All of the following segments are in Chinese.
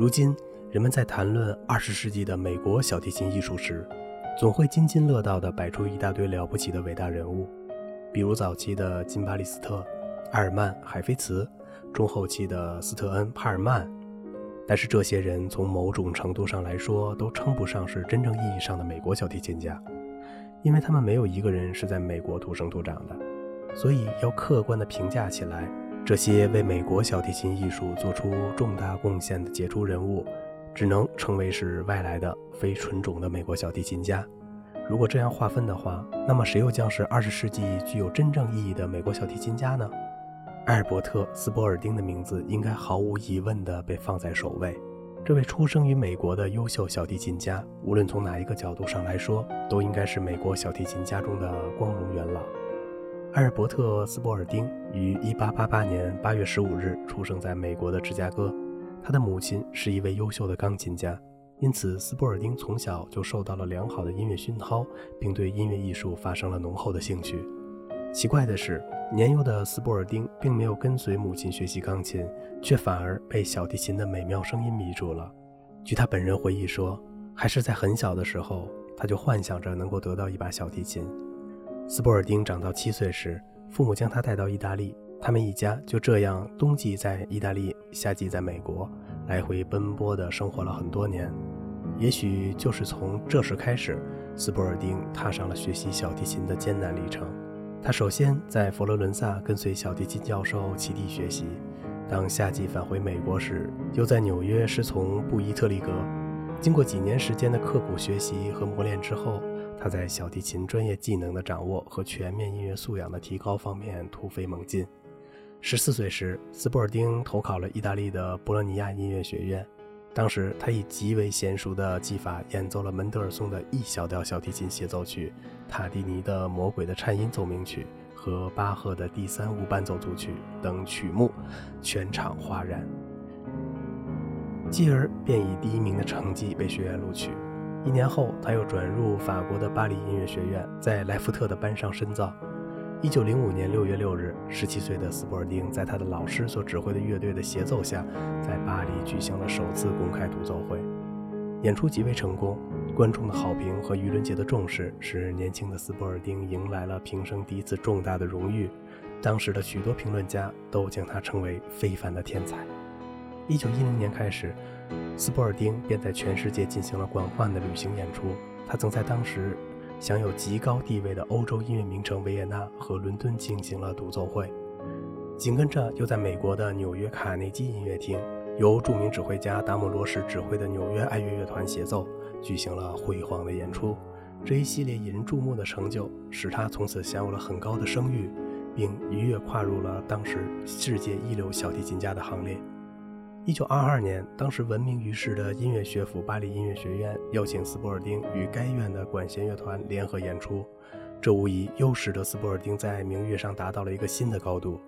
如今，人们在谈论二十世纪的美国小提琴艺术时，总会津津乐道地摆出一大堆了不起的伟大人物，比如早期的金巴利斯特、埃尔曼、海菲茨，中后期的斯特恩、帕尔曼。但是这些人从某种程度上来说，都称不上是真正意义上的美国小提琴家，因为他们没有一个人是在美国土生土长的。所以，要客观地评价起来，这些为美国小提琴艺术做出重大贡献的杰出人物。只能称为是外来的、非纯种的美国小提琴家。如果这样划分的话，那么谁又将是二十世纪具有真正意义的美国小提琴家呢？埃尔伯特·斯波尔丁的名字应该毫无疑问地被放在首位。这位出生于美国的优秀小提琴家，无论从哪一个角度上来说，都应该是美国小提琴家中的光荣元老。埃尔伯特·斯波尔丁于1888年8月15日出生在美国的芝加哥。他的母亲是一位优秀的钢琴家，因此斯波尔丁从小就受到了良好的音乐熏陶，并对音乐艺术发生了浓厚的兴趣。奇怪的是，年幼的斯波尔丁并没有跟随母亲学习钢琴，却反而被小提琴的美妙声音迷住了。据他本人回忆说，还是在很小的时候，他就幻想着能够得到一把小提琴。斯波尔丁长到七岁时，父母将他带到意大利。他们一家就这样冬季在意大利，夏季在美国，来回奔波地生活了很多年。也许就是从这时开始，斯波尔丁踏上了学习小提琴的艰难历程。他首先在佛罗伦萨跟随小提琴教授齐地学习，当夏季返回美国时，又在纽约师从布伊特利格。经过几年时间的刻苦学习和磨练之后，他在小提琴专业技能的掌握和全面音乐素养的提高方面突飞猛进。十四岁时，斯波尔丁投考了意大利的博洛尼亚音乐学院。当时，他以极为娴熟的技法演奏了门德尔松的 E 小调小提琴协奏曲、塔蒂尼的《魔鬼的颤音奏鸣曲》和巴赫的第三无伴奏组曲等曲目，全场哗然。继而便以第一名的成绩被学院录取。一年后，他又转入法国的巴黎音乐学院，在莱福特的班上深造。一九零五年六月六日，十七岁的斯波尔丁在他的老师所指挥的乐队的协奏下，在巴黎举行了首次公开独奏会，演出极为成功。观众的好评和舆论界的重视，使年轻的斯波尔丁迎来了平生第一次重大的荣誉。当时的许多评论家都将他称为非凡的天才。一九一零年开始，斯波尔丁便在全世界进行了广泛的旅行演出。他曾在当时。享有极高地位的欧洲音乐名城维也纳和伦敦进行了独奏会，紧跟着又在美国的纽约卡内基音乐厅，由著名指挥家达姆罗什指挥的纽约爱乐乐团协奏，举行了辉煌的演出。这一系列引人注目的成就，使他从此享有了很高的声誉，并一跃跨入了当时世界一流小提琴家的行列。一九二二年，当时闻名于世的音乐学府巴黎音乐学院邀请斯波尔丁与该院的管弦乐团联合演出，这无疑又使得斯波尔丁在名誉上达到了一个新的高度。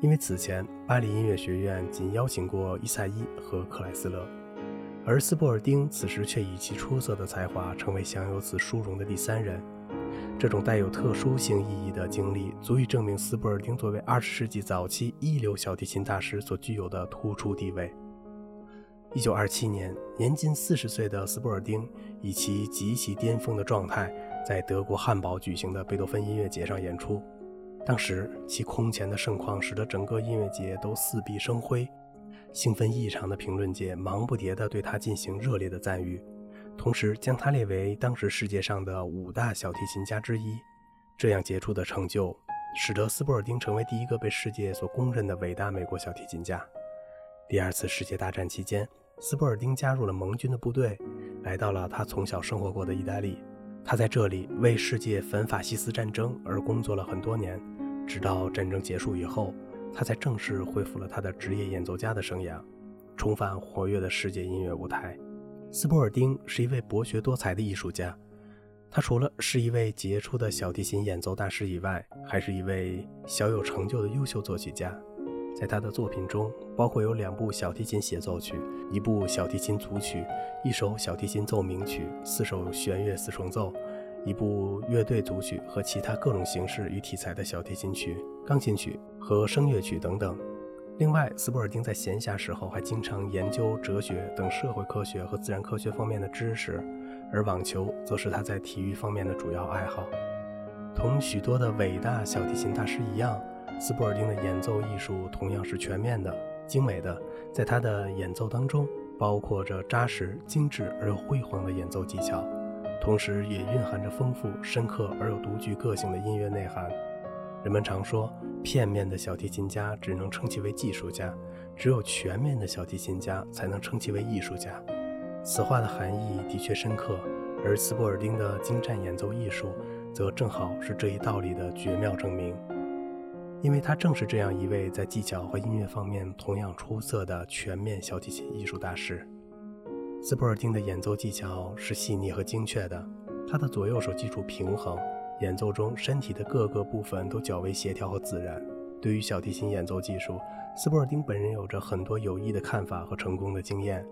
因为此前巴黎音乐学院仅邀请过伊萨伊和克莱斯勒，而斯波尔丁此时却以其出色的才华成为享有此殊荣的第三人。这种带有特殊性意义的经历，足以证明斯波尔丁作为二十世纪早期一流小提琴大师所具有的突出地位。一九二七年，年仅四十岁的斯波尔丁以其极其巅峰的状态，在德国汉堡举行的贝多芬音乐节上演出。当时，其空前的盛况使得整个音乐节都四壁生辉，兴奋异常的评论界忙不迭地对他进行热烈的赞誉，同时将他列为当时世界上的五大小提琴家之一。这样杰出的成就，使得斯波尔丁成为第一个被世界所公认的伟大美国小提琴家。第二次世界大战期间。斯波尔丁加入了盟军的部队，来到了他从小生活过的意大利。他在这里为世界反法西斯战争而工作了很多年，直到战争结束以后，他才正式恢复了他的职业演奏家的生涯，重返活跃的世界音乐舞台。斯波尔丁是一位博学多才的艺术家，他除了是一位杰出的小提琴演奏大师以外，还是一位小有成就的优秀作曲家。在他的作品中，包括有两部小提琴协奏曲、一部小提琴组曲、一首小提琴奏鸣曲、四首弦乐四重奏、一部乐队组曲和其他各种形式与题材的小提琴曲、钢琴曲和声乐曲等等。另外，斯波尔丁在闲暇时候还经常研究哲学等社会科学和自然科学方面的知识，而网球则是他在体育方面的主要爱好。同许多的伟大小提琴大师一样，斯波尔丁的演奏艺术同样是全面的、精美的。在他的演奏当中，包括着扎实、精致而又辉煌的演奏技巧，同时也蕴含着丰富、深刻而又独具个性的音乐内涵。人们常说，片面的小提琴家只能称其为技术家，只有全面的小提琴家才能称其为艺术家。此话的含义的确深刻，而斯波尔丁的精湛演奏艺术。则正好是这一道理的绝妙证明，因为他正是这样一位在技巧和音乐方面同样出色的全面小提琴艺术大师。斯波尔丁的演奏技巧是细腻和精确的，他的左右手基础平衡，演奏中身体的各个部分都较为协调和自然。对于小提琴演奏技术，斯伯尔丁本人有着很多有益的看法和成功的经验。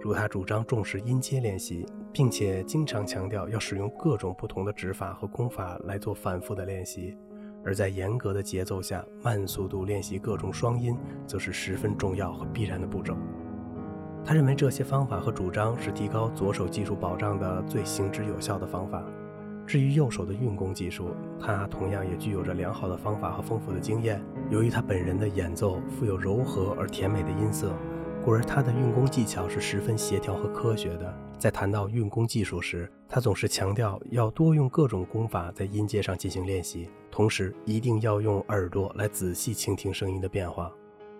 如他主张重视音阶练习，并且经常强调要使用各种不同的指法和功法来做反复的练习，而在严格的节奏下慢速度练习各种双音，则是十分重要和必然的步骤。他认为这些方法和主张是提高左手技术保障的最行之有效的方法。至于右手的运弓技术，他同样也具有着良好的方法和丰富的经验。由于他本人的演奏富有柔和而甜美的音色。故而，他的运弓技巧是十分协调和科学的。在谈到运弓技术时，他总是强调要多用各种功法在音阶上进行练习，同时一定要用耳朵来仔细倾听声音的变化。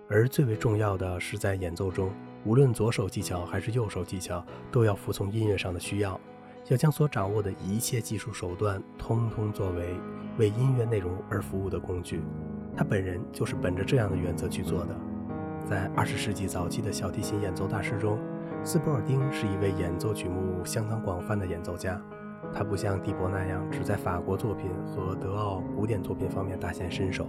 而最为重要的是，在演奏中，无论左手技巧还是右手技巧，都要服从音乐上的需要，要将所掌握的一切技术手段，通通作为为音乐内容而服务的工具。他本人就是本着这样的原则去做的。在二十世纪早期的小提琴演奏大师中，斯波尔丁是一位演奏曲目相当广泛的演奏家。他不像蒂博那样只在法国作品和德奥古典作品方面大显身手，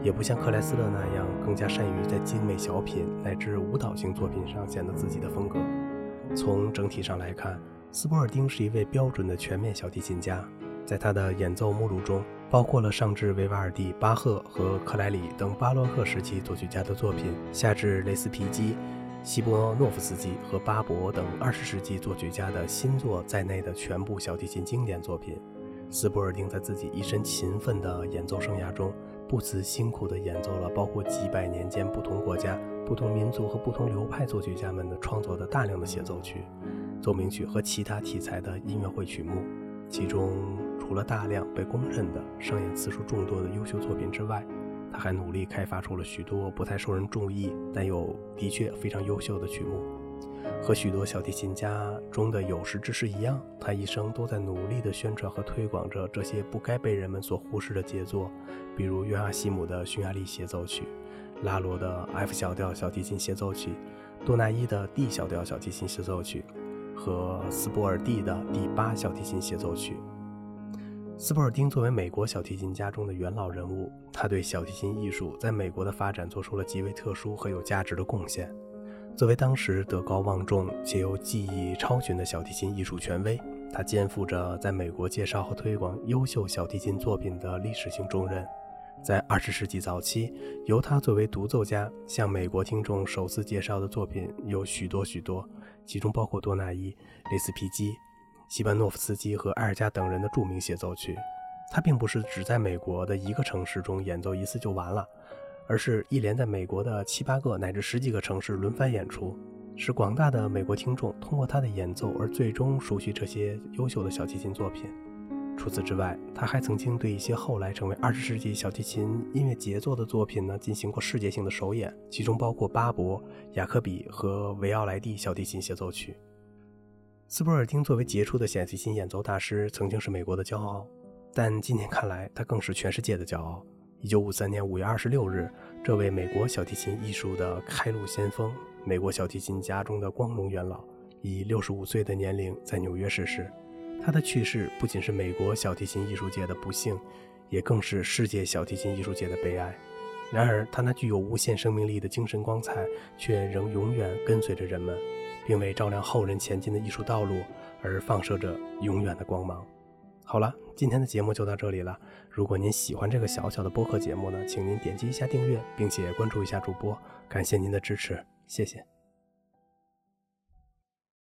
也不像克莱斯勒那样更加善于在精美小品乃至舞蹈型作品上显得自己的风格。从整体上来看，斯波尔丁是一位标准的全面小提琴家。在他的演奏目录中，包括了上至维瓦尔第、巴赫和克莱里等巴洛克时期作曲家的作品，下至雷斯皮基、希波诺夫斯基和巴伯等二十世纪作曲家的新作在内的全部小提琴经典作品。斯波尔丁在自己一生勤奋的演奏生涯中，不辞辛苦地演奏了包括几百年间不同国家、不同民族和不同流派作曲家们的创作的大量的协奏曲、奏鸣曲和其他题材的音乐会曲目，其中。除了大量被公认的上演次数众多的优秀作品之外，他还努力开发出了许多不太受人注意但又的确非常优秀的曲目。和许多小提琴家中的有识之士一样，他一生都在努力地宣传和推广着这些不该被人们所忽视的杰作，比如约阿希姆的匈牙利协奏曲、拉罗的 F 小调小提琴协奏曲、多纳伊的 D 小调小提琴协奏曲和斯波尔蒂的第八小提琴协奏曲。斯波尔丁作为美国小提琴家中的元老人物，他对小提琴艺术在美国的发展做出了极为特殊和有价值的贡献。作为当时德高望重且又技艺超群的小提琴艺术权威，他肩负着在美国介绍和推广优秀小提琴作品的历史性重任。在二十世纪早期，由他作为独奏家向美国听众首次介绍的作品有许多许多，其中包括多纳伊、雷斯皮基。西班诺夫斯基和埃尔加等人的著名协奏曲，他并不是只在美国的一个城市中演奏一次就完了，而是一连在美国的七八个乃至十几个城市轮番演出，使广大的美国听众通过他的演奏而最终熟悉这些优秀的小提琴作品。除此之外，他还曾经对一些后来成为二十世纪小提琴音乐杰作的作品呢进行过世界性的首演，其中包括巴伯、雅克比和维奥莱蒂小提琴协奏曲。斯波尔丁作为杰出的小提琴演奏大师，曾经是美国的骄傲，但今天看来，他更是全世界的骄傲。一九五三年五月二十六日，这位美国小提琴艺术的开路先锋，美国小提琴家中的光荣元老，以六十五岁的年龄在纽约逝世。他的去世不仅是美国小提琴艺术界的不幸，也更是世界小提琴艺术界的悲哀。然而，他那具有无限生命力的精神光彩，却仍永远跟随着人们。并为照亮后人前进的艺术道路而放射着永远的光芒。好了，今天的节目就到这里了。如果您喜欢这个小小的播客节目呢，请您点击一下订阅，并且关注一下主播，感谢您的支持，谢谢。